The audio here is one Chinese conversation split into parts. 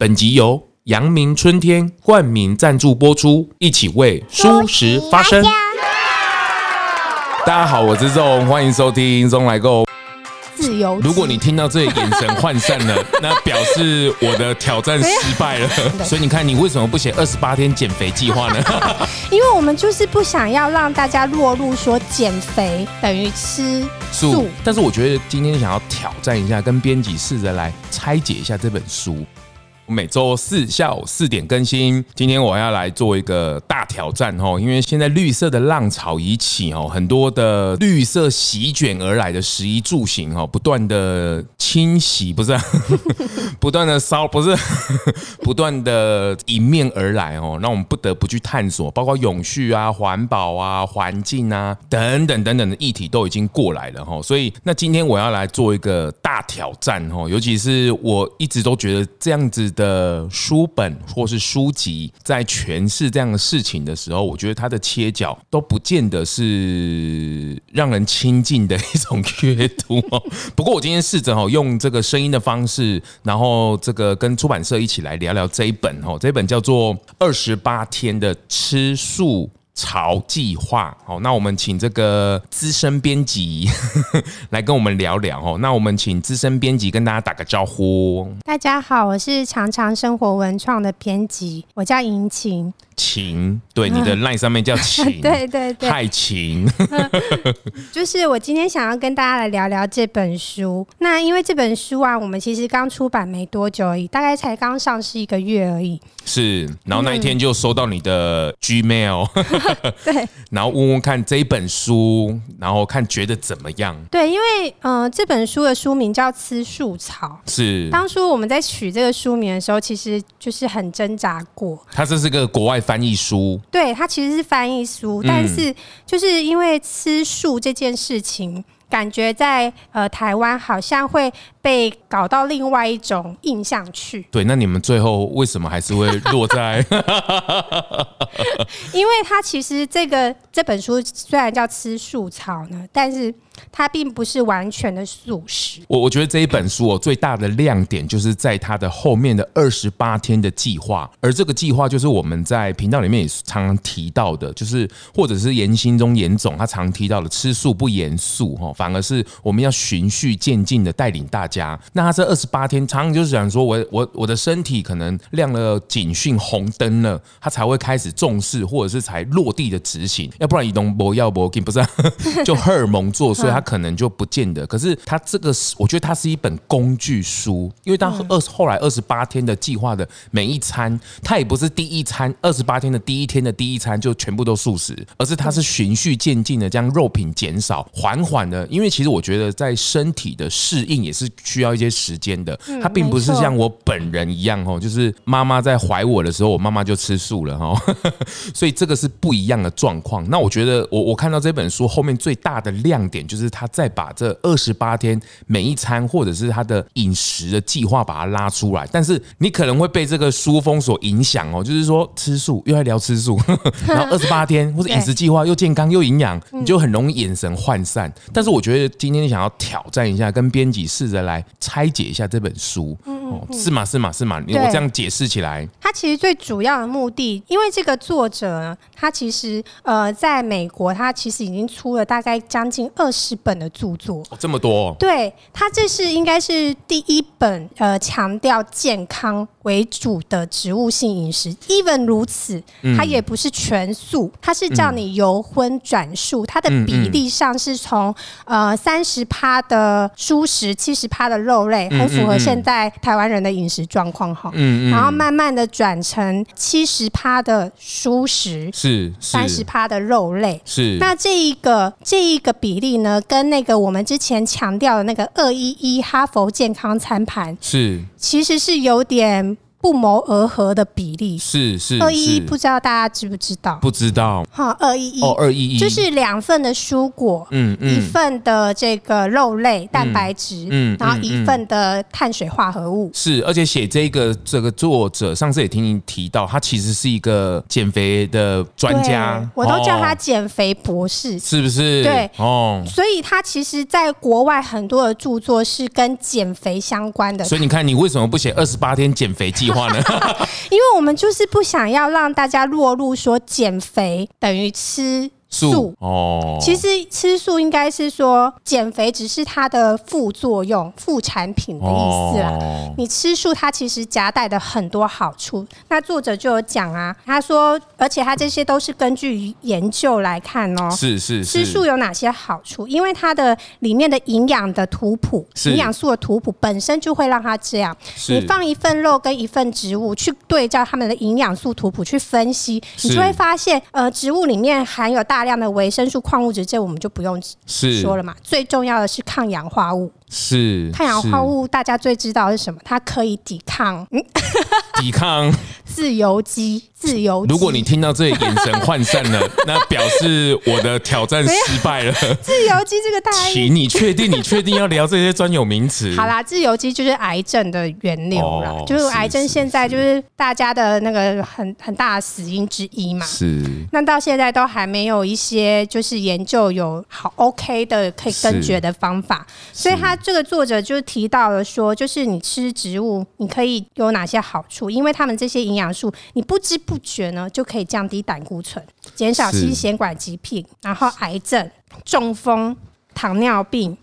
本集由阳明春天冠名赞助播出，一起为蔬食发声。大家好，我是钟，欢迎收听钟来购。自由。如果你听到这里眼神涣散了，那表示我的挑战失败了。所以你看，你为什么不写二十八天减肥计划呢？因为我们就是不想要让大家落入说减肥等于吃素。但是我觉得今天想要挑战一下，跟编辑试着来拆解一下这本书。每周四下午四点更新。今天我要来做一个大挑战哦，因为现在绿色的浪潮已起哦，很多的绿色席卷而来的食衣住行哦，不断的侵袭，不是 不断的烧，不 是不断的迎面而来哦，那我们不得不去探索，包括永续啊、环保啊、环境啊等等等等的议题都已经过来了哈。所以，那今天我要来做一个大挑战哦，尤其是我一直都觉得这样子。的书本或是书籍在诠释这样的事情的时候，我觉得它的切角都不见得是让人亲近的一种阅读。不过我今天试着用这个声音的方式，然后这个跟出版社一起来聊聊这一本哦，这本叫做《二十八天的吃素》。潮计划，好，那我们请这个资深编辑 来跟我们聊聊哦。那我们请资深编辑跟大家打个招呼。大家好，我是常常生活文创的编辑，我叫莹晴。晴，对，你的 line 上面叫晴，对对对，太晴。就是我今天想要跟大家来聊聊这本书。那因为这本书啊，我们其实刚出版没多久而已，大概才刚上市一个月而已。是，然后那一天就收到你的 Gmail，对，然后问问看这一本书，然后看觉得怎么样？对，因为呃，这本书的书名叫《吃树草》，是当初我们在取这个书名的时候，其实就是很挣扎过。它这是个国外。翻译书，对，它其实是翻译书，但是就是因为吃素这件事情，感觉在呃台湾好像会被搞到另外一种印象去。对，那你们最后为什么还是会落在？因为它其实这个这本书虽然叫吃素草呢，但是。它并不是完全的素食。我我觉得这一本书哦，最大的亮点就是在它的后面的二十八天的计划，而这个计划就是我们在频道里面也常常提到的，就是或者是严心中严总他常提到的吃素不严肃哈，反而是我们要循序渐进的带领大家。那他这二十八天，常常就是讲说我我我的身体可能亮了警讯红灯了，他才会开始重视，或者是才落地的执行，要不然移动不要不给不是 就荷尔蒙作祟。他可能就不见得，可是他这个是，我觉得它是一本工具书，因为当二后来二十八天的计划的每一餐，它也不是第一餐二十八天的第一天的第一餐就全部都素食，而是它是循序渐进的将肉品减少，缓缓的，因为其实我觉得在身体的适应也是需要一些时间的，它并不是像我本人一样哦，就是妈妈在怀我的时候，我妈妈就吃素了哈，所以这个是不一样的状况。那我觉得我我看到这本书后面最大的亮点就是。他再把这二十八天每一餐，或者是他的饮食的计划把它拉出来，但是你可能会被这个书风所影响哦，就是说吃素又在聊吃素，然后二十八天或者饮食计划又健康又营养，你就很容易眼神涣散。但是我觉得今天想要挑战一下，跟编辑试着来拆解一下这本书。哦，是嘛？是嘛？是嘛？我这样解释起来，他其实最主要的目的，因为这个作者呢，他其实呃，在美国，他其实已经出了大概将近二十本的著作，哦，这么多。对，他这是应该是第一本呃强调健康为主的植物性饮食。even 如此，它也不是全素，它是叫你由荤转素，它的比例上是从呃三十趴的蔬食，七十趴的肉类，很符合现在台湾。人的饮食状况好，嗯嗯，然后慢慢的转成七十趴的蔬食，是三十趴的肉类，是。那这一个这一个比例呢，跟那个我们之前强调的那个二一一哈佛健康餐盘是，其实是有点。不谋而合的比例是是二一一，不知道大家知不知道？不知道。哈，二一一哦，二一一就是两份的蔬果，嗯嗯，一份的这个肉类蛋白质，嗯，然后一份的碳水化合物。是，而且写这个这个作者，上次也听你提到，他其实是一个减肥的专家，我都叫他减肥博士，是不是？对哦，所以他其实在国外很多的著作是跟减肥相关的。所以你看，你为什么不写二十八天减肥计？因为我们就是不想要让大家落入说减肥等于吃。素哦，其实吃素应该是说减肥只是它的副作用、副产品的意思啦。哦、你吃素，它其实夹带的很多好处。那作者就有讲啊，他说，而且他这些都是根据研究来看哦。是是是。吃素有哪些好处？因为它的里面的营养的图谱、营养素的图谱本身就会让它这样。你放一份肉跟一份植物去对照它们的营养素图谱去分析，你就会发现，呃，植物里面含有大。大量的维生素、矿物质，这我们就不用说了嘛。最重要的是抗氧化物。是抗氧化物，大家最知道是什么？它可以抵抗，抵抗 自由基，自由基。如果你听到这里眼神涣散了，那表示我的挑战失败了。自由基这个大，请你确定？你确定要聊这些专有名词？好啦，自由基就是癌症的源流啦，哦、就是癌症现在就是大家的那个很很大的死因之一嘛。是。那到现在都还没有一些就是研究有好 OK 的可以根绝的方法，所以他。这个作者就提到了说，就是你吃植物，你可以有哪些好处？因为他们这些营养素，你不知不觉呢，就可以降低胆固醇，减少心血管疾病，然后癌症、中风、糖尿病，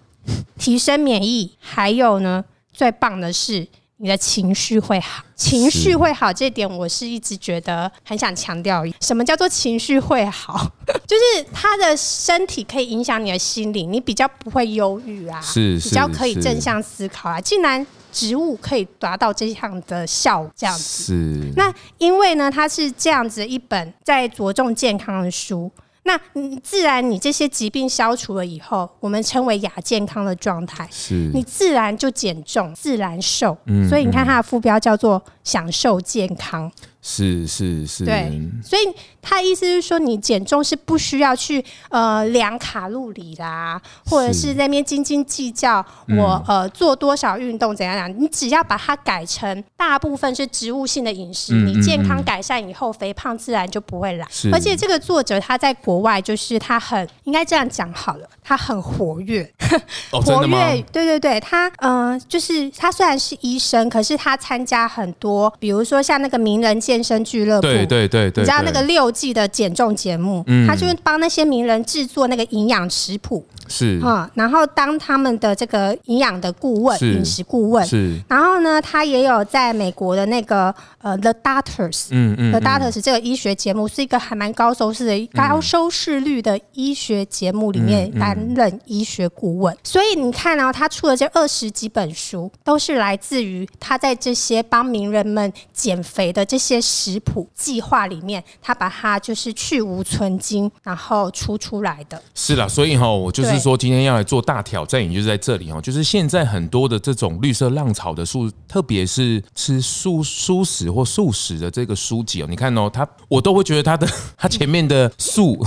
提升免疫，还有呢，最棒的是。你的情绪会好，情绪会好，这点我是一直觉得很想强调。什么叫做情绪会好？就是他的身体可以影响你的心理，你比较不会忧郁啊，是比较可以正向思考啊。竟然植物可以达到这样的效果，这样子，是那因为呢，它是这样子一本在着重健康的书。那你自然，你这些疾病消除了以后，我们称为亚健康的状态，是你自然就减重，自然瘦。嗯，所以你看它的副标叫做“享受健康”。是是是，对，所以他意思是说，你减重是不需要去呃量卡路里啦，或者是在那边斤斤计较我呃做多少运动怎样样，你只要把它改成大部分是植物性的饮食，你健康改善以后，肥胖自然就不会来。而且这个作者他在国外就是他很应该这样讲好了，他很活跃，活跃，对对对，他嗯、呃，就是他虽然是医生，可是他参加很多，比如说像那个名人健。身俱乐部，对对对对，你知道那个六季的减重节目，他就是帮那些名人制作那个营养食谱。是啊，然后当他们的这个营养的顾问、饮食顾问，是。然后呢，他也有在美国的那个呃 The Doctors，嗯嗯，The Doctors 这个医学节目是一个还蛮高收视的、高收视率的医学节目里面担任医学顾问。所以你看哦，他出了这二十几本书，都是来自于他在这些帮名人们减肥的这些食谱计划里面，他把它就是去无存菁，然后出出来的。是啦，所以哈，我就是。说今天要来做大挑战，也就是在这里哦，就是现在很多的这种绿色浪潮的书，特别是吃素素食或素食的这个书籍哦，你看哦，他我都会觉得他的他前面的素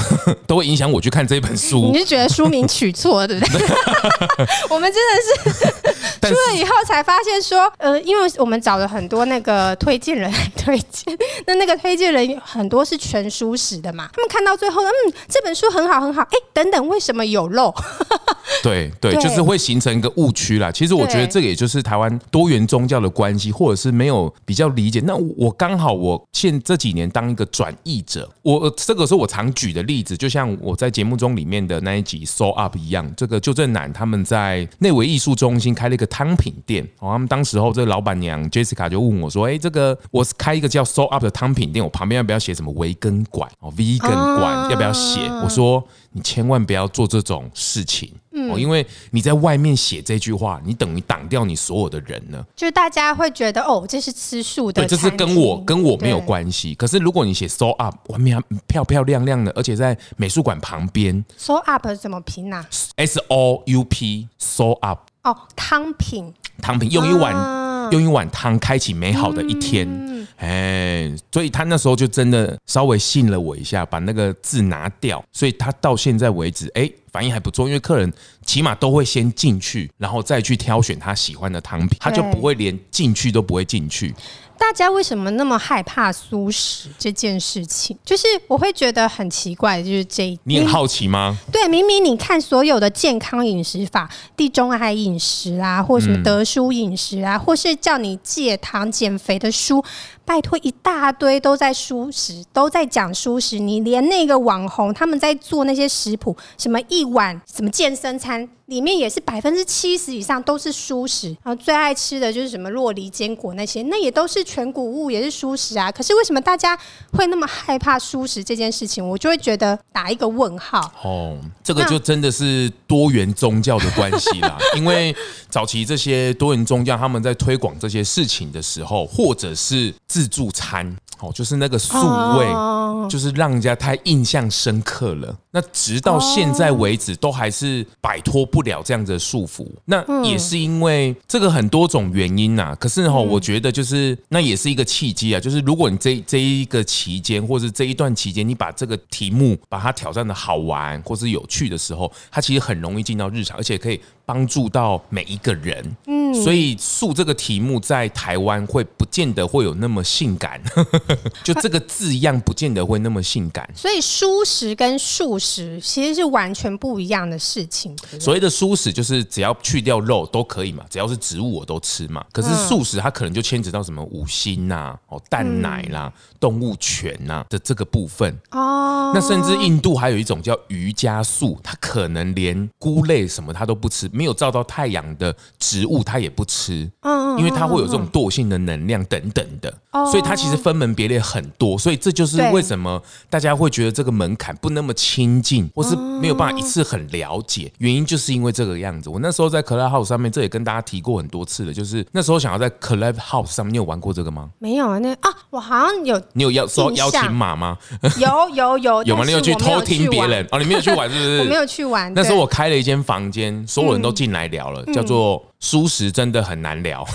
都会影响我去看这本书。你是觉得书名取错对不对？我们真的 是出了以后才发现说，呃，因为我们找了很多那个推荐人来 推荐，那那个推荐人很多是全书史的嘛，他们看到最后，嗯，这本书很好很好，哎，等等，为什么有漏？对对，就是会形成一个误区啦。其实我觉得这个也就是台湾多元宗教的关系，或者是没有比较理解。那我刚好我现这几年当一个转译者，我这个是我常举的例子，就像我在节目中里面的那一集 Soul Up 一样。这个就正南他们在内惟艺术中心开了一个汤品店，哦，他们当时候这个老板娘 Jessica 就问我说：“哎，这个我是开一个叫 Soul Up 的汤品店，我旁边要不要写什么维根馆哦，Vegan 馆要不要写？”我说。你千万不要做这种事情，嗯，因为你在外面写这句话，你等于挡掉你所有的人呢。就大家会觉得哦，这是吃素的，对，这是跟我跟我没有关系。可是如果你写 Soul Up，外面漂漂亮亮的，而且在美术馆旁边，Soul Up 怎么拼啊？S O U P，Soul Up。哦，汤品，汤品，用一碗、啊、用一碗汤开启美好的一天。嗯哎，所以他那时候就真的稍微信了我一下，把那个字拿掉，所以他到现在为止，哎，反应还不错。因为客人起码都会先进去，然后再去挑选他喜欢的汤品，他就不会连进去都不会进去。大家为什么那么害怕素食这件事情？就是我会觉得很奇怪，就是这一，你很好奇吗？对，明明你看所有的健康饮食法，地中海饮食啊，或什么德叔饮食啊，嗯、或是叫你戒糖减肥的书。拜托，一大堆都在蔬食，都在讲蔬食。你连那个网红他们在做那些食谱，什么一碗什么健身餐，里面也是百分之七十以上都是蔬食。然后最爱吃的就是什么洛梨坚果那些，那也都是全谷物，也是蔬食啊。可是为什么大家会那么害怕蔬食这件事情？我就会觉得打一个问号。哦，这个就真的是多元宗教的关系啦。因为早期这些多元宗教他们在推广这些事情的时候，或者是自自助餐哦，就是那个素味，就是让人家太印象深刻了。那直到现在为止，都还是摆脱不了这样子的束缚。那也是因为这个很多种原因呐。可是哈，我觉得就是那也是一个契机啊。就是如果你这这一个期间，或是这一段期间，你把这个题目把它挑战的好玩或是有趣的时候，它其实很容易进到日常，而且可以帮助到每一个人。嗯，所以素这个题目在台湾会不见得会有那么性感，就这个字样不见得会那么性感。所以舒适跟素食其实是完全不一样的事情。所谓的蔬食就是只要去掉肉都可以嘛，只要是植物我都吃嘛。可是素食它可能就牵扯到什么五辛呐、哦蛋奶啦、动物权呐的这个部分哦。那甚至印度还有一种叫瑜伽素，它可能连菇类什么它都不吃，没有照到太阳的植物它也不吃。嗯，因为它会有这种惰性的能量等等的，所以它其实分门别类很多。所以这就是为什么大家会觉得这个门槛不那么轻。亲近，或是没有办法一次很了解，原因就是因为这个样子。我那时候在 Clubhouse 上面，这也跟大家提过很多次了，就是那时候想要在 Clubhouse 上面，你有玩过这个吗？没有啊，那啊，我好像有。你有要收邀请码吗？有有有 有吗？你有去偷听别人哦？你没有去玩是不是？我没有去玩。那时候我开了一间房间，所有人都进来聊了，叫做“舒适真的很难聊”。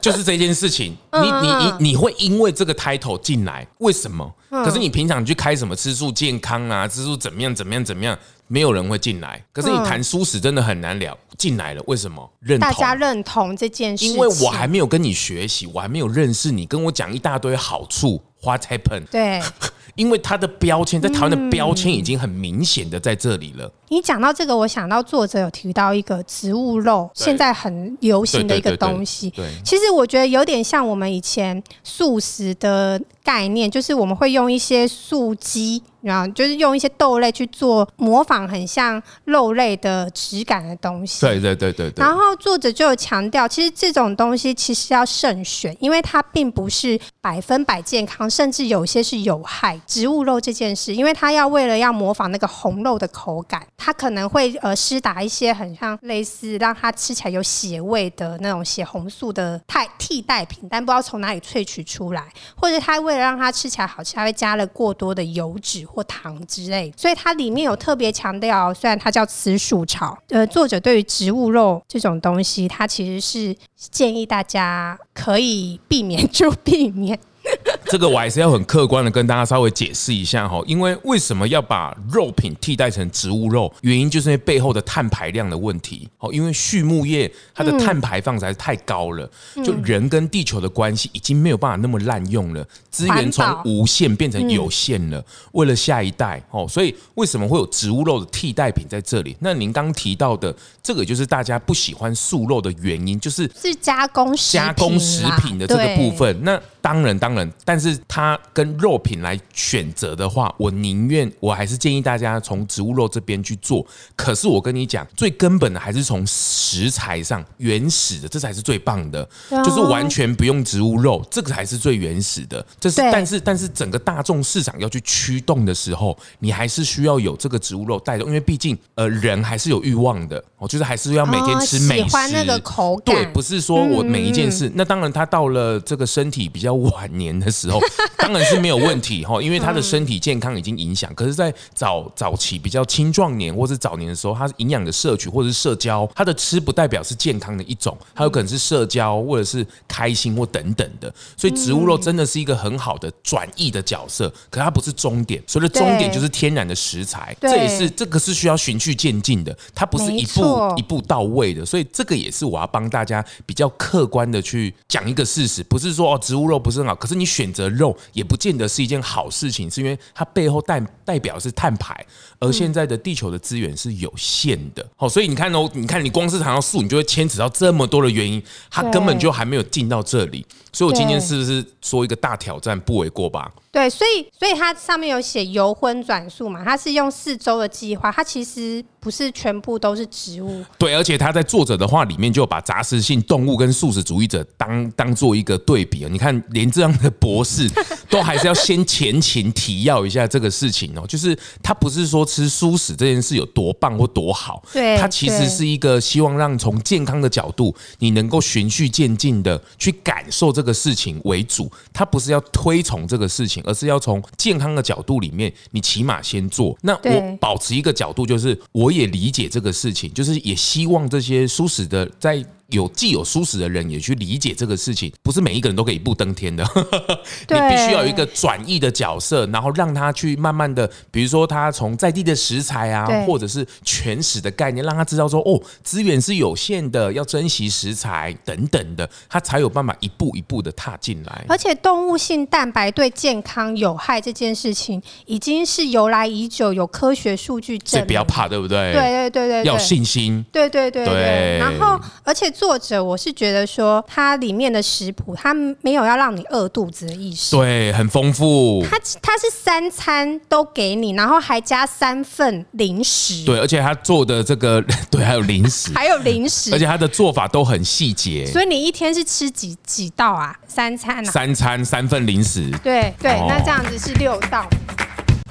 就是这件事情，你你你你会因为这个 title 进来，为什么？可是你平常去开什么吃素健康啊，吃素怎么样怎么样怎么样，没有人会进来。可是你谈舒适真的很难聊，进来了为什么？认同，大家认同这件事，因为我还没有跟你学习，我还没有认识你，跟我讲一大堆好处。What happened？对，因为它的标签在台湾的标签已经很明显的在这里了。你讲到这个，我想到作者有提到一个植物肉，现在很流行的一个东西。对，其实我觉得有点像我们以前素食的概念，就是我们会用一些素鸡。然后就是用一些豆类去做模仿，很像肉类的质感的东西。对对对对对。然后作者就有强调，其实这种东西其实要慎选，因为它并不是百分百健康，甚至有些是有害。植物肉这件事，因为它要为了要模仿那个红肉的口感，它可能会呃施打一些很像类似让它吃起来有血味的那种血红素的替替代品，但不知道从哪里萃取出来，或者它为了让它吃起来好吃，它会加了过多的油脂。或糖之类，所以它里面有特别强调，虽然它叫紫薯炒，呃，作者对于植物肉这种东西，它其实是建议大家可以避免就避免。这个我还是要很客观的跟大家稍微解释一下哈，因为为什么要把肉品替代成植物肉？原因就是因为背后的碳排量的问题。哦，因为畜牧业它的碳排放实在是太高了，就人跟地球的关系已经没有办法那么滥用了，资源从无限变成有限了。为了下一代哦，所以为什么会有植物肉的替代品在这里？那您刚提到的这个就是大家不喜欢素肉的原因，就是是加工加工食品的这个部分。那当然，当然，但是它跟肉品来选择的话，我宁愿我还是建议大家从植物肉这边去做。可是我跟你讲，最根本的还是从食材上原始的，这才是最棒的，就是完全不用植物肉，这个才是最原始的。这是，但是，但是整个大众市场要去驱动的时候，你还是需要有这个植物肉带动，因为毕竟呃人还是有欲望的，哦，就是还是要每天吃美食，那个口感，对，不是说我每一件事。那当然，他到了这个身体比较晚年年的时候，当然是没有问题哈，因为他的身体健康已经影响。可是，在早早期比较青壮年或是早年的时候，他营养的摄取或者是社交，他的吃不代表是健康的一种，他有可能是社交或者是开心或等等的。所以植物肉真的是一个很好的转移的角色，可它不是终点。所以的终点就是天然的食材，这也是这个是需要循序渐进的，它不是一步一步到位的。所以这个也是我要帮大家比较客观的去讲一个事实，不是说哦植物肉不是很好，可是你选择肉也不见得是一件好事情，是因为它背后代代表是碳排，而现在的地球的资源是有限的。好，所以你看哦，你看你光是谈到素，你就会牵扯到这么多的原因，它根本就还没有进到这里。所以我今天是不是说一个大挑战不为过吧？对，所以所以它上面有写由荤转素嘛，它是用四周的计划，它其实不是全部都是植物。对，而且他在作者的话里面就把杂食性动物跟素食主义者当 当做一个对比啊。你看，连这样的博士 都还是要先前情提要一下这个事情哦，就是他不是说吃素食这件事有多棒或多好，对，他其实是一个希望让从健康的角度，你能够循序渐进的去感受这个事情为主，他不是要推崇这个事情。而是要从健康的角度里面，你起码先做。那我保持一个角度，就是我我也理解这个事情，就是也希望这些舒适的在。有既有舒适的人也去理解这个事情，不是每一个人都可以一步登天的。你必须要有一个转译的角色，然后让他去慢慢的，比如说他从在地的食材啊，或者是全食的概念，让他知道说哦，资源是有限的，要珍惜食材等等的，他才有办法一步一步的踏进来。而且动物性蛋白对健康有害这件事情，已经是由来已久，有科学数据证明。所以不要怕，对不对？对对对对，要信心。对对对对。然后，而且。作者，我是觉得说，它里面的食谱，它没有要让你饿肚子的意思。对，很丰富。它它是三餐都给你，然后还加三份零食。对，而且他做的这个，对，还有零食，还有零食，而且他的做法都很细节。所以你一天是吃几几道啊？三餐啊？三餐三份零食。对对，哦、那这样子是六道。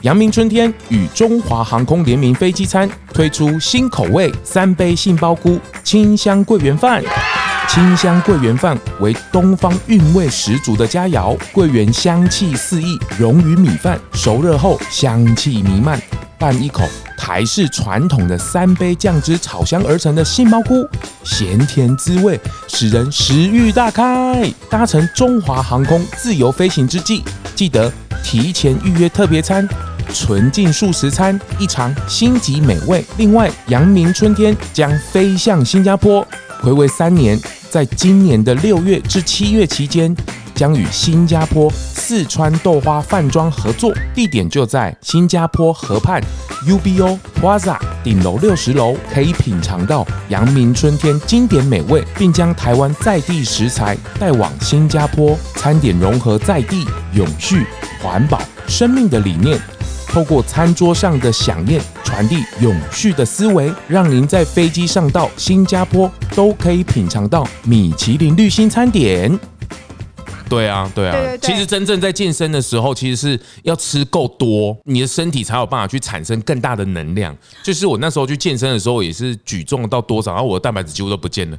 阳明春天与中华航空联名飞机餐推出新口味三杯杏鲍菇清香桂圆饭，清香桂圆饭为东方韵味十足的佳肴，桂圆香气四溢，溶于米饭，熟热后香气弥漫。拌一口台式传统的三杯酱汁炒香而成的杏鲍菇，咸甜滋味使人食欲大开。搭乘中华航空自由飞行之际，记得提前预约特别餐。纯净素食餐一尝星级美味。另外，阳明春天将飞向新加坡，回味三年，在今年的六月至七月期间，将与新加坡四川豆花饭庄合作，地点就在新加坡河畔 UBO Plaza 顶楼六十楼，可以品尝到阳明春天经典美味，并将台湾在地食材带往新加坡，餐点融合在地、永续、环保、生命的理念。透过餐桌上的想念，传递永续的思维，让您在飞机上到新加坡都可以品尝到米其林绿星餐点。对啊，对啊，对对对，其实真正在健身的时候，其实是要吃够多，你的身体才有办法去产生更大的能量。就是我那时候去健身的时候，也是举重到多少，然后我的蛋白质几乎都不见了。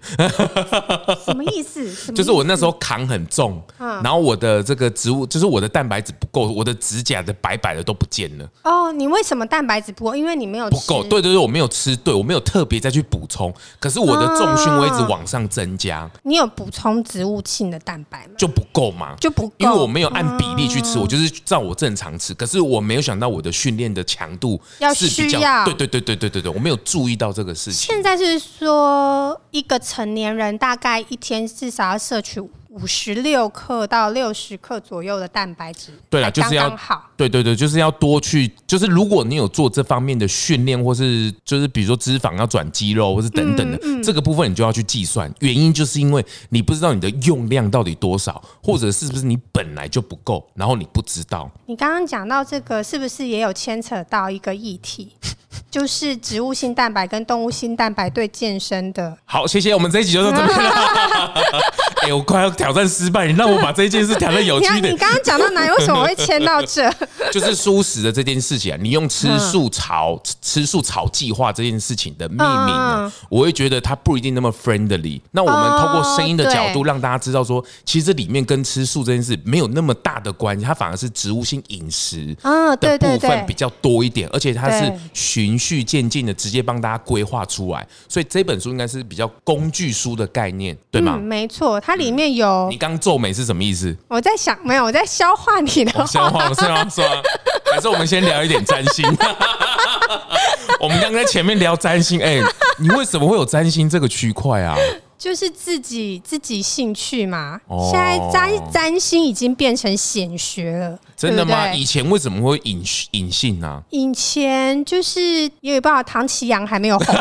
什么意思？就是我那时候扛很重，然后我的这个植物，就是我的蛋白质不够，我的指甲的白白的都不见了。哦，你为什么蛋白质不够？因为你没有吃不够。对对对，我没有吃对，我没有特别再去补充。可是我的重训我一直往上增加。你有补充植物性的蛋白吗？就不够。够吗？就不够，因为我没有按比例去吃，我就是照我正常吃。可是我没有想到我的训练的强度是比较，对对对对对对对，我没有注意到这个事情。现在是说一个成年人大概一天至少要摄取。五十六克到六十克左右的蛋白质，对了，就是要好，对对对，就是要多去，就是如果你有做这方面的训练，或是就是比如说脂肪要转肌肉，或是等等的、嗯嗯、这个部分，你就要去计算。原因就是因为你不知道你的用量到底多少，或者是不是你本来就不够，然后你不知道。你刚刚讲到这个，是不是也有牵扯到一个议题？就是植物性蛋白跟动物性蛋白对健身的。好，谢谢，我们这一集就到这边了。哎、欸，我快要挑战失败，你让我把这件事挑战有趣一点。你刚刚讲到哪里？为什么会签到这？就是蔬食的这件事情啊，你用吃素炒、嗯、吃素炒计划这件事情的命名啊，嗯、我会觉得它不一定那么 friendly。那我们透过声音的角度让大家知道说，其实这里面跟吃素这件事没有那么大的关系，它反而是植物性饮食啊的部分比较多一点，而且它是循序渐进的，直接帮大家规划出来。所以这本书应该是比较工具书的概念，对吗？嗯、没错，它里面有。你刚皱眉是什么意思？我在想，没有，我在消化你的哦。消化是吗？是吗？还是我们先聊一点占星？我们刚刚在前面聊占星，哎，你为什么会有占星这个区块啊？就是自己自己兴趣嘛。现在占占星已经变成显学了，真的吗？以前为什么会隐隐性呢？以前就是因为不知道唐奇阳还没有红。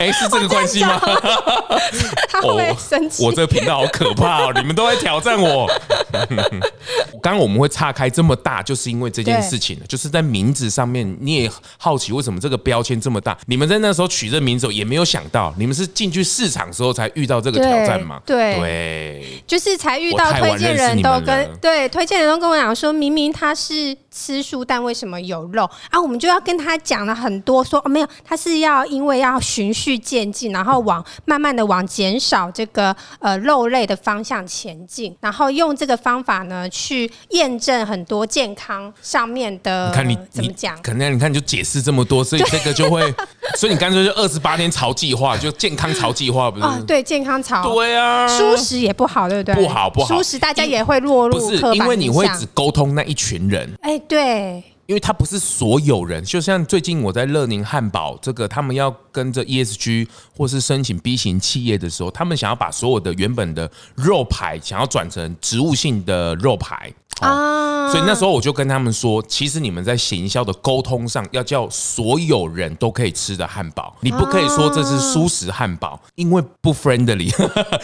哎，是这个关系吗？他会不会生气？我这个频道好可怕哦！你们都在挑战我。刚刚我们会岔开这么大，就是因为这件事情，就是在名字上面，你也好奇为什么这个标签这么大？你们在那时候取这名字也没有想。到你们是进去市场时候才遇到这个挑战吗？对，对，对，就是才遇到推荐人都跟对推荐人都跟我讲说，明明他是吃素，但为什么有肉啊？我们就要跟他讲了很多说，说哦没有，他是要因为要循序渐进，然后往慢慢的往减少这个呃肉类的方向前进，然后用这个方法呢去验证很多健康上面的。你看你怎么讲？可能你看你就解释这么多，所以这个就会，所以你干脆就二十八天潮计划，就健康潮计划不是？啊，对，健康潮，对啊，素食也不好，对不对？不好不好，素食大家也会落入刻板印象，因为你会只沟通那一群人，哎，对，因为他不是所有人，就像最近我在乐宁汉堡这个，他们要跟着 ESG 或是申请 B 型企业的时候，他们想要把所有的原本的肉排，想要转成植物性的肉排。啊，所以那时候我就跟他们说，其实你们在行销的沟通上，要叫所有人都可以吃的汉堡，你不可以说这是素食汉堡，因为不 friendly。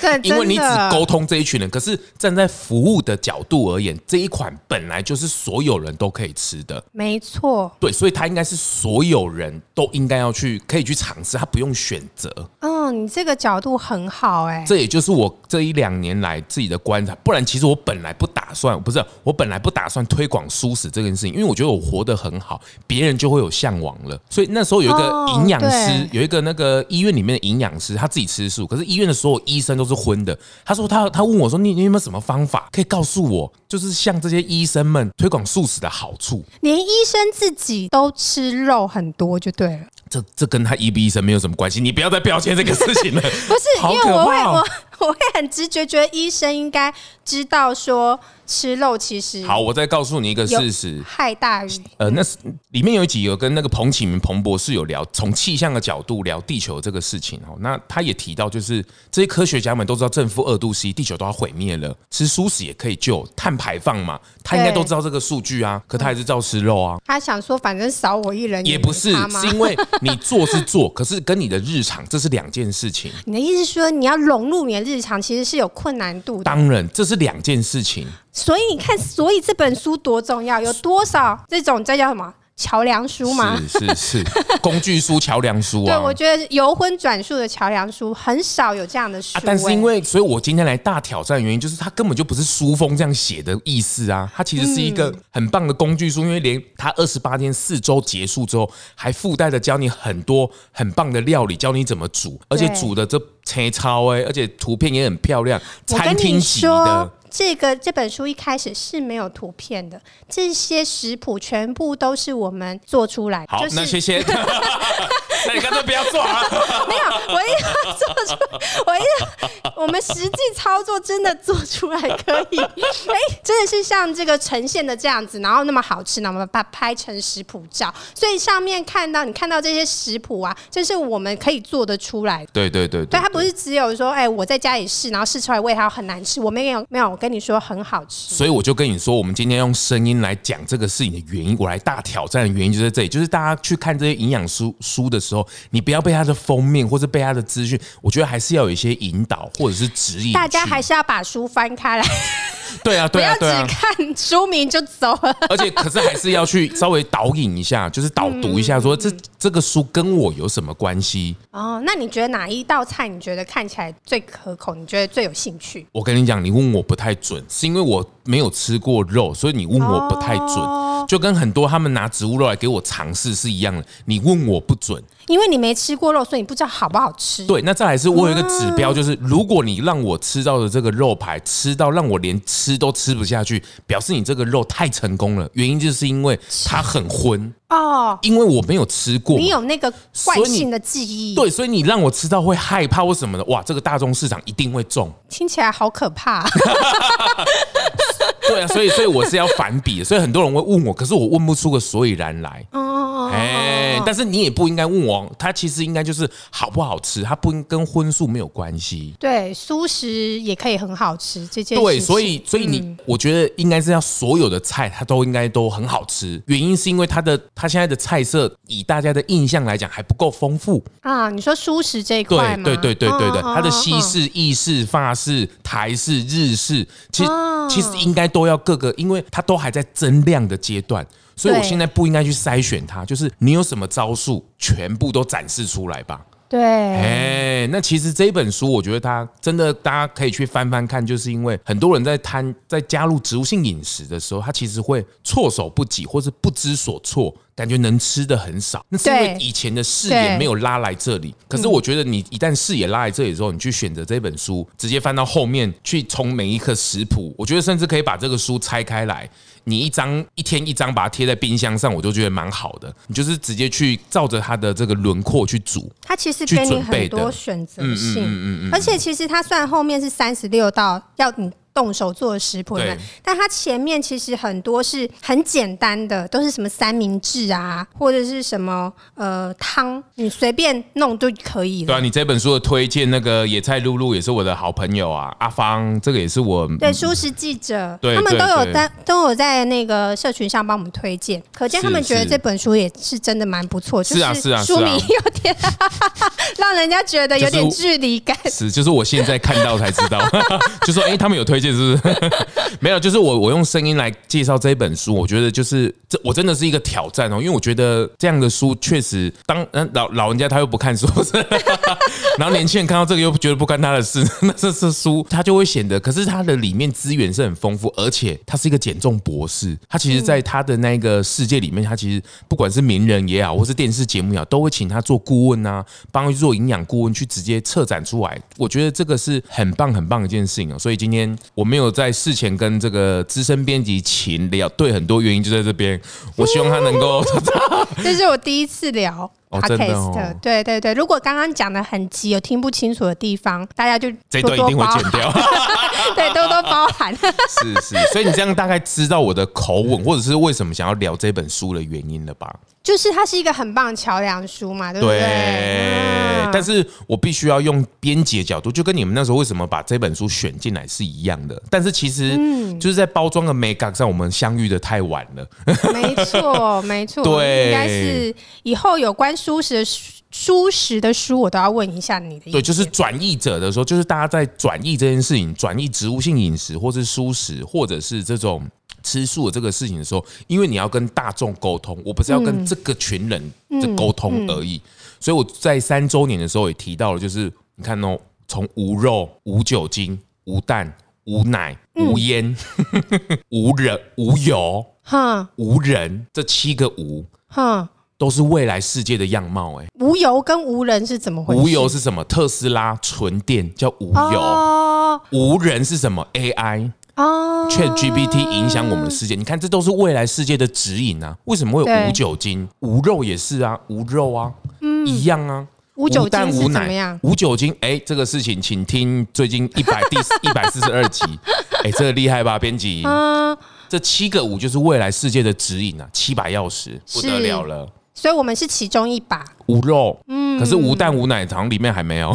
对，因为你只沟通这一群人，可是站在服务的角度而言，这一款本来就是所有人都可以吃的，没错。对，所以它应该是所有人都应该要去可以去尝试，它不用选择。嗯，你这个角度很好哎，这也就是我这一两年来自己的观察，不然其实我本来不打算，不是。我本来不打算推广素食这件事情，因为我觉得我活得很好，别人就会有向往了。所以那时候有一个营养师，有一个那个医院里面的营养师，他自己吃素，可是医院的所有医生都是荤的。他说他他问我说：“你你有没有什么方法可以告诉我，就是像这些医生们推广素食的好处？”连医生自己都吃肉很多，就对了。这这跟他医不医生没有什么关系，你不要再标签这个事情了。不是，因为我会我 我会很直觉觉得医生应该知道说。吃肉其实好，我再告诉你一个事实，害大于呃，那是里面有一集有跟那个彭启明彭博士有聊，从气象的角度聊地球这个事情哦。那他也提到，就是这些科学家们都知道正负二度 C，地球都要毁灭了，吃蔬食也可以救碳排放嘛，他应该都知道这个数据啊，可他还是照吃肉啊。他想说，反正少我一人也不是，是因为你做是做，可是跟你的日常这是两件事情。你的意思是说，你要融入你的日常，其实是有困难度的。当然，这是两件事情。所以你看，所以这本书多重要，有多少这种这叫什么？桥梁书嘛？是是是，工具书、桥梁书啊。对，我觉得由荤转素的桥梁书很少有这样的书。但是因为，所以我今天来大挑战的原因，就是它根本就不是书风这样写的意思啊，它其实是一个很棒的工具书，因为连它二十八天四周结束之后，还附带着教你很多很棒的料理，教你怎么煮，而且煮的这切超哎，而且图片也很漂亮，餐厅级的。这个这本书一开始是没有图片的，这些食谱全部都是我们做出来的。好，就是、那谢谢。那你干脆不要做啊！没有，我一定要做出，我一定要，我们实际操作真的做出来可以。哎，真的是像这个呈现的这样子，然后那么好吃，那么把它拍成食谱照。所以上面看到你看到这些食谱啊，这是我们可以做得出来的。对对对对，对，它不是只有说，哎，我在家里试，然后试出来味道很难吃。我没有没有，我跟你说很好吃。所以我就跟你说，我们今天用声音来讲这个事情的原因，我来大挑战的原因就在这里，就是大家去看这些营养书书的时候。你不要被它的封面或者被它的资讯，我觉得还是要有一些引导或者是指引。大家还是要把书翻开来。对啊，对啊，对啊，只看书名就走了。而且，可是还是要去稍微导引一下，就是导读一下，说这这个书跟我有什么关系？哦，那你觉得哪一道菜你觉得看起来最可口？你觉得最有兴趣？我跟你讲，你问我不太准，是因为我没有吃过肉，所以你问我不太准，就跟很多他们拿植物肉来给我尝试是一样的。你问我不准。因为你没吃过肉，所以你不知道好不好吃。对，那再来是我有一个指标，就是如果你让我吃到的这个肉排吃到让我连吃都吃不下去，表示你这个肉太成功了。原因就是因为它很荤哦，因为我没有吃过，你有那个惯性的记忆。对，所以你让我吃到会害怕或什么的，哇，这个大众市场一定会中。听起来好可怕。对啊，所以所以我是要反比的，所以很多人会问我，可是我问不出个所以然来。哦哎，但是你也不应该问我，它其实应该就是好不好吃，它不跟荤素没有关系。对，蔬食也可以很好吃，这件对，所以所以你，我觉得应该是要所有的菜它都应该都很好吃，原因是因为它的它现在的菜色以大家的印象来讲还不够丰富啊。你说蔬食这一块吗？对对对对对对，它的西式、意式、法式、台式、日式，其实其实应该都要各个，因为它都还在增量的阶段。所以我现在不应该去筛选它，就是你有什么招数，全部都展示出来吧。对，哎，那其实这本书，我觉得它真的大家可以去翻翻看，就是因为很多人在贪在加入植物性饮食的时候，他其实会措手不及，或是不知所措，感觉能吃的很少。那是因为以前的视野没有拉来这里。可是我觉得你一旦视野拉来这里之后，你去选择这本书，直接翻到后面去，从每一颗食谱，我觉得甚至可以把这个书拆开来。你一张一天一张把它贴在冰箱上，我就觉得蛮好的。你就是直接去照着它的这个轮廓去煮，它其实给你很多选择性，而且其实它虽然后面是三十六道要你。动手做的食谱，对，但它前面其实很多是很简单的，都是什么三明治啊，或者是什么呃汤，你随便弄都可以。对啊，你这本书的推荐，那个野菜露露也是我的好朋友啊，阿芳，这个也是我对书食记者，他们都有在都有在那个社群上帮我们推荐，可见他们觉得这本书也是真的蛮不错，是啊是啊，书名有点 让人家觉得有点距离感，是就是我现在看到才知道，就说哎他们有推荐。是不是？没有，就是我我用声音来介绍这一本书，我觉得就是这我真的是一个挑战哦，因为我觉得这样的书确实，当老老人家他又不看书，然后年轻人看到这个又觉得不干他的事，那这这书他就会显得，可是他的里面资源是很丰富，而且他是一个减重博士，他其实在他的那个世界里面，他其实不管是名人也好，或是电视节目也好，都会请他做顾问啊，帮他去做营养顾问，去直接策展出来。我觉得这个是很棒很棒的一件事情哦，所以今天我。没有在事前跟这个资深编辑秦聊，对很多原因就在这边。我希望他能够，这是我第一次聊 podcast，对对对。如果刚刚讲的很急，有听不清楚的地方，大家就多多这段一定会剪掉，对，多多包涵。是是，所以你这样大概知道我的口吻，或者是为什么想要聊这本书的原因了吧？就是它是一个很棒的桥梁书嘛，对不对？对，但是我必须要用编辑的角度，就跟你们那时候为什么把这本书选进来是一样的。但是其实，就是在包装的美感上，我们相遇的太晚了。没错，没错，对，应该是以后有关蔬食的蔬食的书，我都要问一下你的意思。对，就是转译者的时候，就是大家在转译这件事情，转译植物性饮食，或是蔬食，或者是这种。吃素的这个事情的时候，因为你要跟大众沟通，我不是要跟这个群人的沟通而已，所以我在三周年的时候也提到了，就是你看哦，从无肉、无酒精、无蛋、无奶、无烟、无人、无油、哈、无人这七个无，哈，都是未来世界的样貌。哎，无油跟无人是怎么回事？无油是什么？特斯拉纯电叫无油，哦无人是什么？AI。哦，ChatGPT 影响我们的世界，你看这都是未来世界的指引啊！为什么会有无酒精、无肉也是啊？无肉啊，嗯，一样啊。无酒精无奶，无酒精，哎，这个事情请听最近一百第 一百四十二集，哎，这个厉害吧，编辑？嗯，这七个五就是未来世界的指引啊，七把钥匙不得了了。所以我们是其中一把无肉，嗯，可是无蛋无奶，好像里面还没有，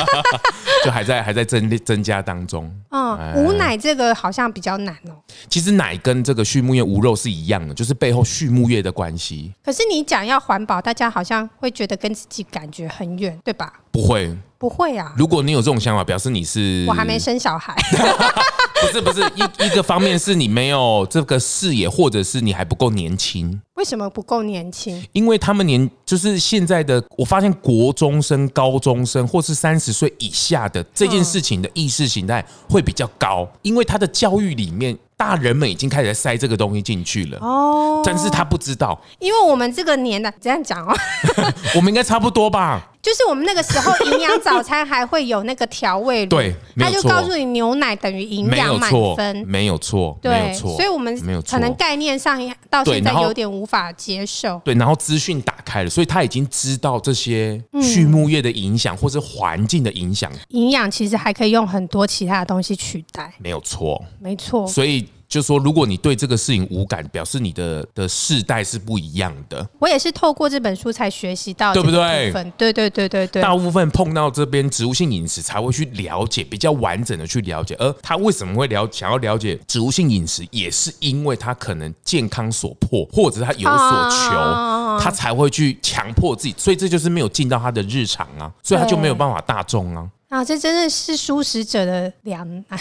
就还在还在增增加当中。嗯，无奶这个好像比较难哦。其实奶跟这个畜牧业无肉是一样的，就是背后畜牧业的关系。可是你讲要环保，大家好像会觉得跟自己感觉很远，对吧？不会，不会啊。如果你有这种想法，表示你是我还没生小孩。不是不是，一一个方面是你没有这个视野，或者是你还不够年轻。为什么不够年轻？因为他们年就是现在的，我发现国中生、高中生或是三十岁以下的这件事情的意识形态会比较高，因为他的教育里面。大人们已经开始在塞这个东西进去了哦，但是他不知道，因为我们这个年代这样讲哦，我们应该差不多吧。就是我们那个时候营养早餐还会有那个调味，对，他就告诉你牛奶等于营养满分，没有错，对，没有错，所以我们可能概念上到现在有点无法接受。对，然后资讯打开了，所以他已经知道这些畜牧业的影响或是环境的影响。营养其实还可以用很多其他的东西取代，没有错，没错。所以。就说，如果你对这个事情无感，表示你的的世代是不一样的。我也是透过这本书才学习到，对不对？对对对对对。大部分碰到这边植物性饮食才会去了解，比较完整的去了解。而他为什么会了想要了解植物性饮食，也是因为他可能健康所迫，或者是他有所求，他才会去强迫自己。所以这就是没有进到他的日常啊，所以他就没有办法大众啊。啊，这真的是素食者的两难。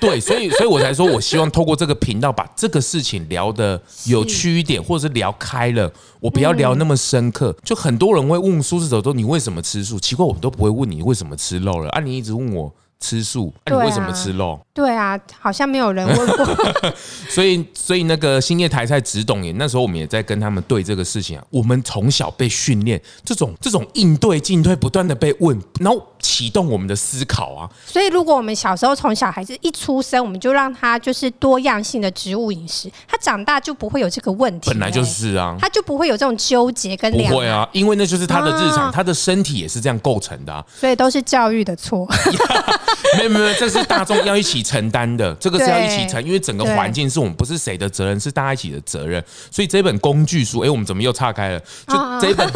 对，所以，所以我才说，我希望透过这个频道，把这个事情聊的有趣一点，或者是聊开了。我不要聊那么深刻。就很多人会问素食者说：“你为什么吃素？”奇怪，我们都不会问你为什么吃肉了。啊，你一直问我。吃素，那、啊、你为什么吃肉？对啊，好像没有人问过。所以，所以那个兴业台菜只懂也，那时候我们也在跟他们对这个事情啊。我们从小被训练这种这种应对进退，不断的被问，然后启动我们的思考啊。所以，如果我们小时候从小孩子一出生，我们就让他就是多样性的植物饮食，他长大就不会有这个问题。本来就是啊，他就不会有这种纠结跟两。不会啊，因为那就是他的日常，他的身体也是这样构成的啊。所以都是教育的错。没有没有，这是大众要一起承担的，这个是要一起承，因为整个环境是我们不是谁的责任，是大家一起的责任。所以这本工具书，哎，我们怎么又岔开了？就这本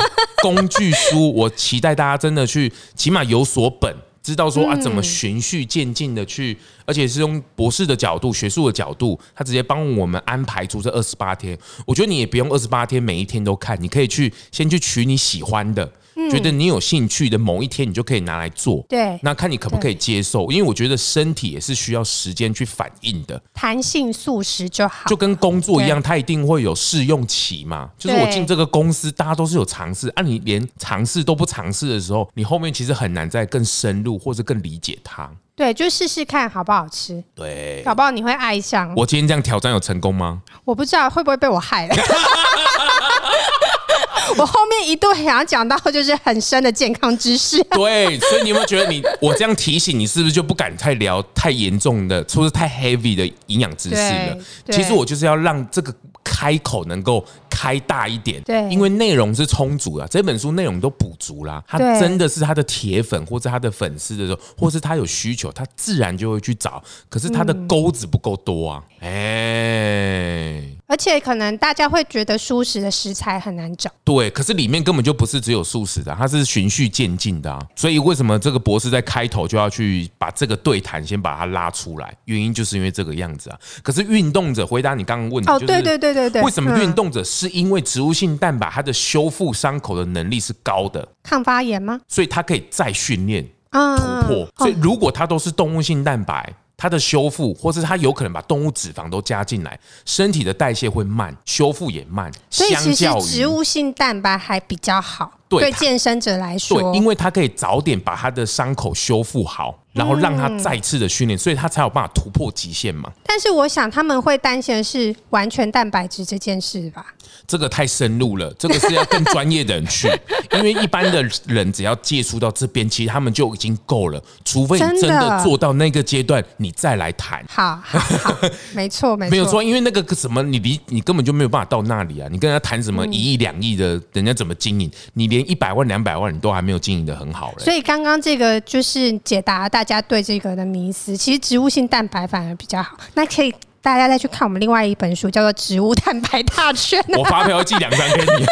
工具书，我期待大家真的去，起码有所本，知道说啊，怎么循序渐进的去，而且是用博士的角度、学术的角度，他直接帮我们安排出这二十八天。我觉得你也不用二十八天每一天都看，你可以去先去取你喜欢的。觉得你有兴趣的某一天，你就可以拿来做。对，那看你可不可以接受，因为我觉得身体也是需要时间去反应的。弹性素食就好，就跟工作一样，它一定会有试用期嘛。就是我进这个公司，大家都是有尝试，啊，你连尝试都不尝试的时候，你后面其实很难再更深入或者更理解它。对，就试试看好不好吃。对，搞不好你会爱上。我今天这样挑战有成功吗？我不知道会不会被我害了。我后面一度想要讲到就是很深的健康知识，对，所以你有没有觉得你我这样提醒你，是不是就不敢太聊太严重的，或是太 heavy 的营养知识了？其实我就是要让这个开口能够开大一点，对，因为内容是充足的，这本书内容都补足啦，他真的是他的铁粉或者他的粉丝的时候，或是他有需求，他自然就会去找，可是他的钩子不够多啊，哎。而且可能大家会觉得素食的食材很难找，对，可是里面根本就不是只有素食的，它是循序渐进的啊。所以为什么这个博士在开头就要去把这个对谈先把它拉出来？原因就是因为这个样子啊。可是运动者回答你刚刚问的，就是，对对对对对，为什么运动者是因为植物性蛋白它的修复伤口的能力是高的，抗发炎吗？所以它可以再训练突破。所以如果它都是动物性蛋白。它的修复，或是它有可能把动物脂肪都加进来，身体的代谢会慢，修复也慢。所以其实植物性蛋白还比较好，对健身者来说，对，因为它可以早点把它的伤口修复好。然后让他再次的训练，所以他才有办法突破极限嘛。但是我想他们会担心的是完全蛋白质这件事吧？这个太深入了，这个是要更专业的人去，因为一般的人只要接触到这边，其实他们就已经够了。除非你真的做到那个阶段，你再来谈。好，好，好，没错，没错，没有错，因为那个什么，你离你根本就没有办法到那里啊！你跟他谈什么一亿两亿的，人家怎么经营？你连一百万两百万你都还没有经营的很好嘞。所以刚刚这个就是解答大。大家对这个的迷思，其实植物性蛋白反而比较好。那可以大家再去看我们另外一本书，叫做《植物蛋白大全》。我发票要寄两张给你。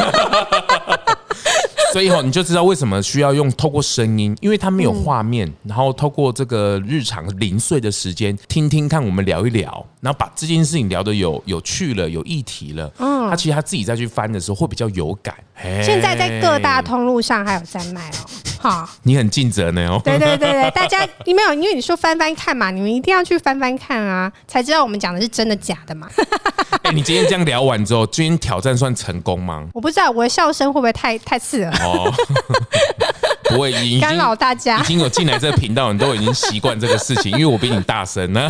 所以哈，你就知道为什么需要用透过声音，因为它没有画面，然后透过这个日常零碎的时间，听听看我们聊一聊，然后把这件事情聊得有有趣了，有议题了。嗯，他其实他自己再去翻的时候会比较有感。现在在各大通路上还有在卖哦。哈，你很尽责呢哦。对对对对，大家你没有，因为你说翻翻看嘛，你们一定要去翻翻看啊，才知道我们讲的是真的假的嘛。哎、欸，你今天这样聊完之后，今天挑战算成功吗？我不知道我的笑声会不会太太刺耳。哦 不会干扰大家，已经有进来这个频道，你都已经习惯这个事情，因为我比你大声呢。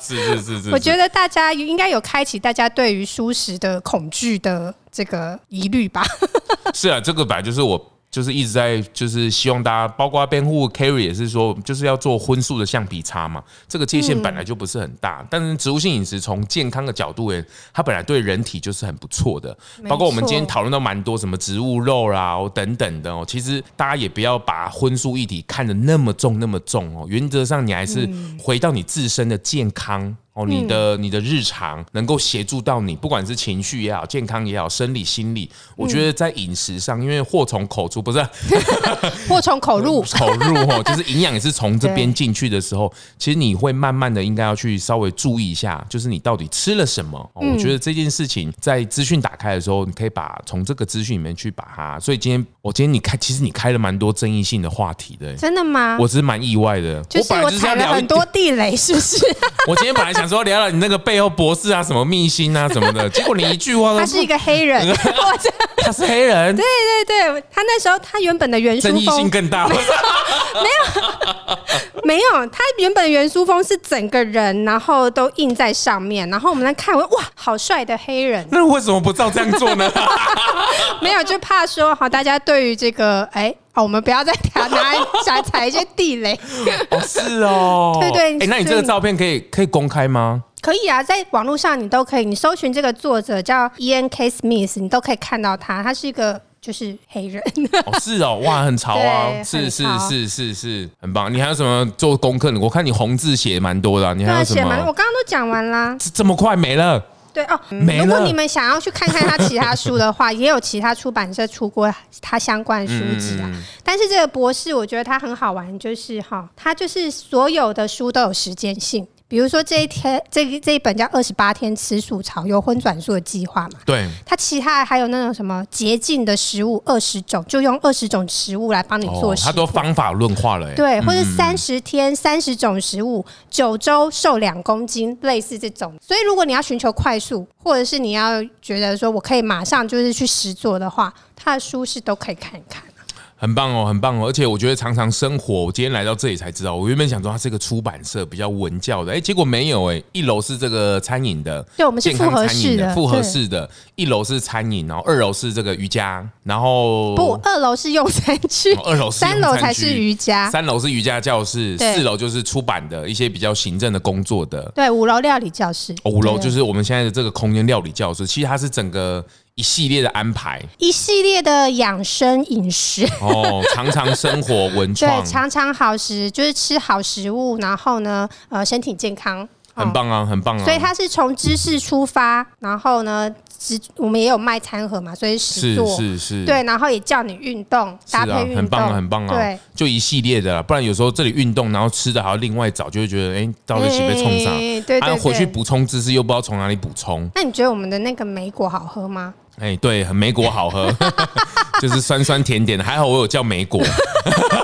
是是是是，是，我觉得大家应该有开启大家对于蔬食的恐惧的这个疑虑吧。是啊，这个本来就是我。就是一直在，就是希望大家，包括辩护 Carry 也是说，就是要做荤素的橡皮擦嘛。这个界限本来就不是很大，但是植物性饮食从健康的角度，诶，它本来对人体就是很不错的。包括我们今天讨论到蛮多什么植物肉啦等等的哦，其实大家也不要把荤素议题看得那么重那么重哦。原则上，你还是回到你自身的健康。哦，你的你的日常能够协助到你，不管是情绪也好，健康也好，生理心理，我觉得在饮食上，因为祸从口出，不是 祸从口入，口入哦，就是营养也是从这边进去的时候，其实你会慢慢的应该要去稍微注意一下，就是你到底吃了什么。哦，我觉得这件事情在资讯打开的时候，你可以把从这个资讯里面去把它。所以今天我今天你开，其实你开了蛮多争议性的话题的，真的吗？我只是蛮意外的，就是我踩了很多地雷，是不是？我今天本来想。说聊聊你那个背后博士啊，什么秘辛啊，什么的，结果你一句话，他是一个黑人，他是黑人，对对对，他那时候他原本的原书风争议性更大，没有没有，他原本的原书风是整个人，然后都印在上面，然后我们来看，哇，好帅的黑人，那为什么不照这样做呢？没有，就怕说好，大家对于这个，哎。哦，我们不要再 拿拿踩一些地雷。哦，是哦，对对。哎，那你这个照片可以可以公开吗？可以啊，在网络上你都可以，你搜寻这个作者叫 E.N. K. Smith，你都可以看到他，他是一个就是黑人。哦，是哦，哇，很潮啊，是是是是是，很棒。你还有什么做功课？我看你红字写蛮多的啊，你还有什么？我刚刚都讲完啦，这么快没了。对哦，如果你们想要去看看他其他书的话，也有其他出版社出过他相关书籍啊。但是这个博士，我觉得他很好玩，就是哈，他就是所有的书都有时间性。比如说这一天，这个这一本叫《二十八天吃素潮由荤转素的计划》嘛，对，它其他还有那种什么洁净的食物二十种，就用二十种食物来帮你做食，它都方法论化了，对，或者三十天三十种食物，九周瘦两公斤，类似这种。所以如果你要寻求快速，或者是你要觉得说我可以马上就是去实做的话，它的书是都可以看一看。很棒哦，很棒哦，而且我觉得常常生活，我今天来到这里才知道，我原本想说它是一个出版社，比较文教的，哎，结果没有哎，一楼是这个餐饮的，对，我们是复合式的，复合式的，一楼是餐饮，然后二楼是这个瑜伽，然后不，二楼是用餐区，二楼三楼才是瑜伽，三楼是瑜伽教室，四楼就是出版的一些比较行政的工作的，对，五楼料理教室，五楼就是我们现在的这个空间料理教室，其实它是整个。一系列的安排，一系列的养生饮食。哦，常常生活文创，对，常常好食就是吃好食物，然后呢，呃，身体健康，很棒啊，很棒啊。所以他是从知识出发，然后呢，我们也有卖餐盒嘛，所以是是是，对，然后也叫你运动搭配运动，很棒啊，很棒啊，对，就一系列的啦，不然有时候这里运动，然后吃的还要另外找，就会觉得哎，到底是被冲上，对，还要回去补充知识，又不知道从哪里补充。那你觉得我们的那个梅果好喝吗？哎、欸，对，很莓果好喝，就是酸酸甜甜的。还好我有叫梅果，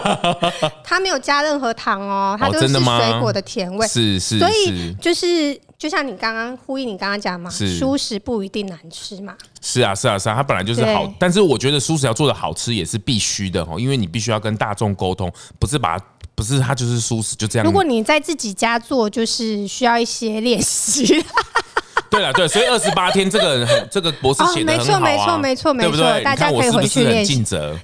它没有加任何糖哦，它就是水果的甜味。是是，所以就是就像你刚刚呼应你刚刚讲嘛，蔬食不一定难吃嘛。是啊是啊是啊，它本来就是好，但是我觉得素食要做的好吃也是必须的哦，因为你必须要跟大众沟通，不是把不是它就是舒食就这样。如果你在自己家做，就是需要一些练习。对了，对，所以二十八天这个这个博士写的很好啊，没错，没错，没错，没错，大家可以回去练习。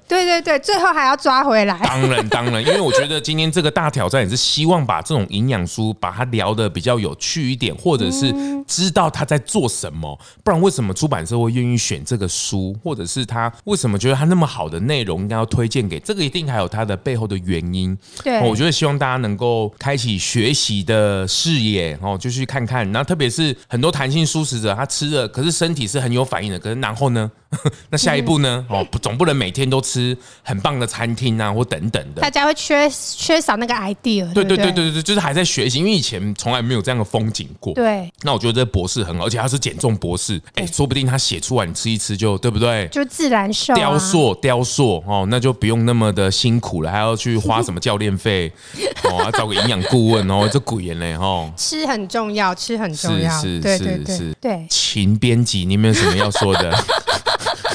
对对对，最后还要抓回来。当然当然，因为我觉得今天这个大挑战也是希望把这种营养书把它聊的比较有趣一点，或者是知道他在做什么。不然为什么出版社会愿意选这个书，或者是他为什么觉得他那么好的内容应该要推荐给这个？一定还有他的背后的原因。对，我觉得希望大家能够开启学习的视野哦，就去看看。然后特别是很多弹性。性素食者，他吃了，可是身体是很有反应的。可是然后呢？那下一步呢？哦，不，总不能每天都吃很棒的餐厅啊，或等等的。大家会缺缺少那个 idea。对对对对对，就是还在学习，因为以前从来没有这样的风景过。对。那我觉得这博士很好，而且他是减重博士，哎，说不定他写出来你吃一吃就对不对？就自然瘦。雕塑雕塑哦，那就不用那么的辛苦了，还要去花什么教练费 哦，要找个营养顾问哦，这鬼人嘞哦。吃很重要，吃很重要。是是是是。对。秦编辑，你有没有什么要说的？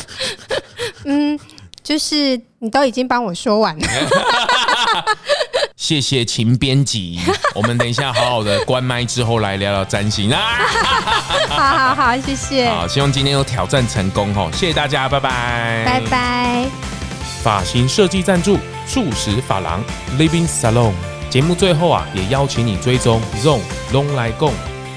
嗯，就是你都已经帮我说完了，谢谢秦编辑。我们等一下好好的关麦之后来聊聊占星啊！好好好，谢谢。好，希望今天有挑战成功哦！谢谢大家，拜拜，拜拜。发型设计赞助素食发廊 Living Salon。节目最后啊，也邀请你追踪 ZONG 咙来共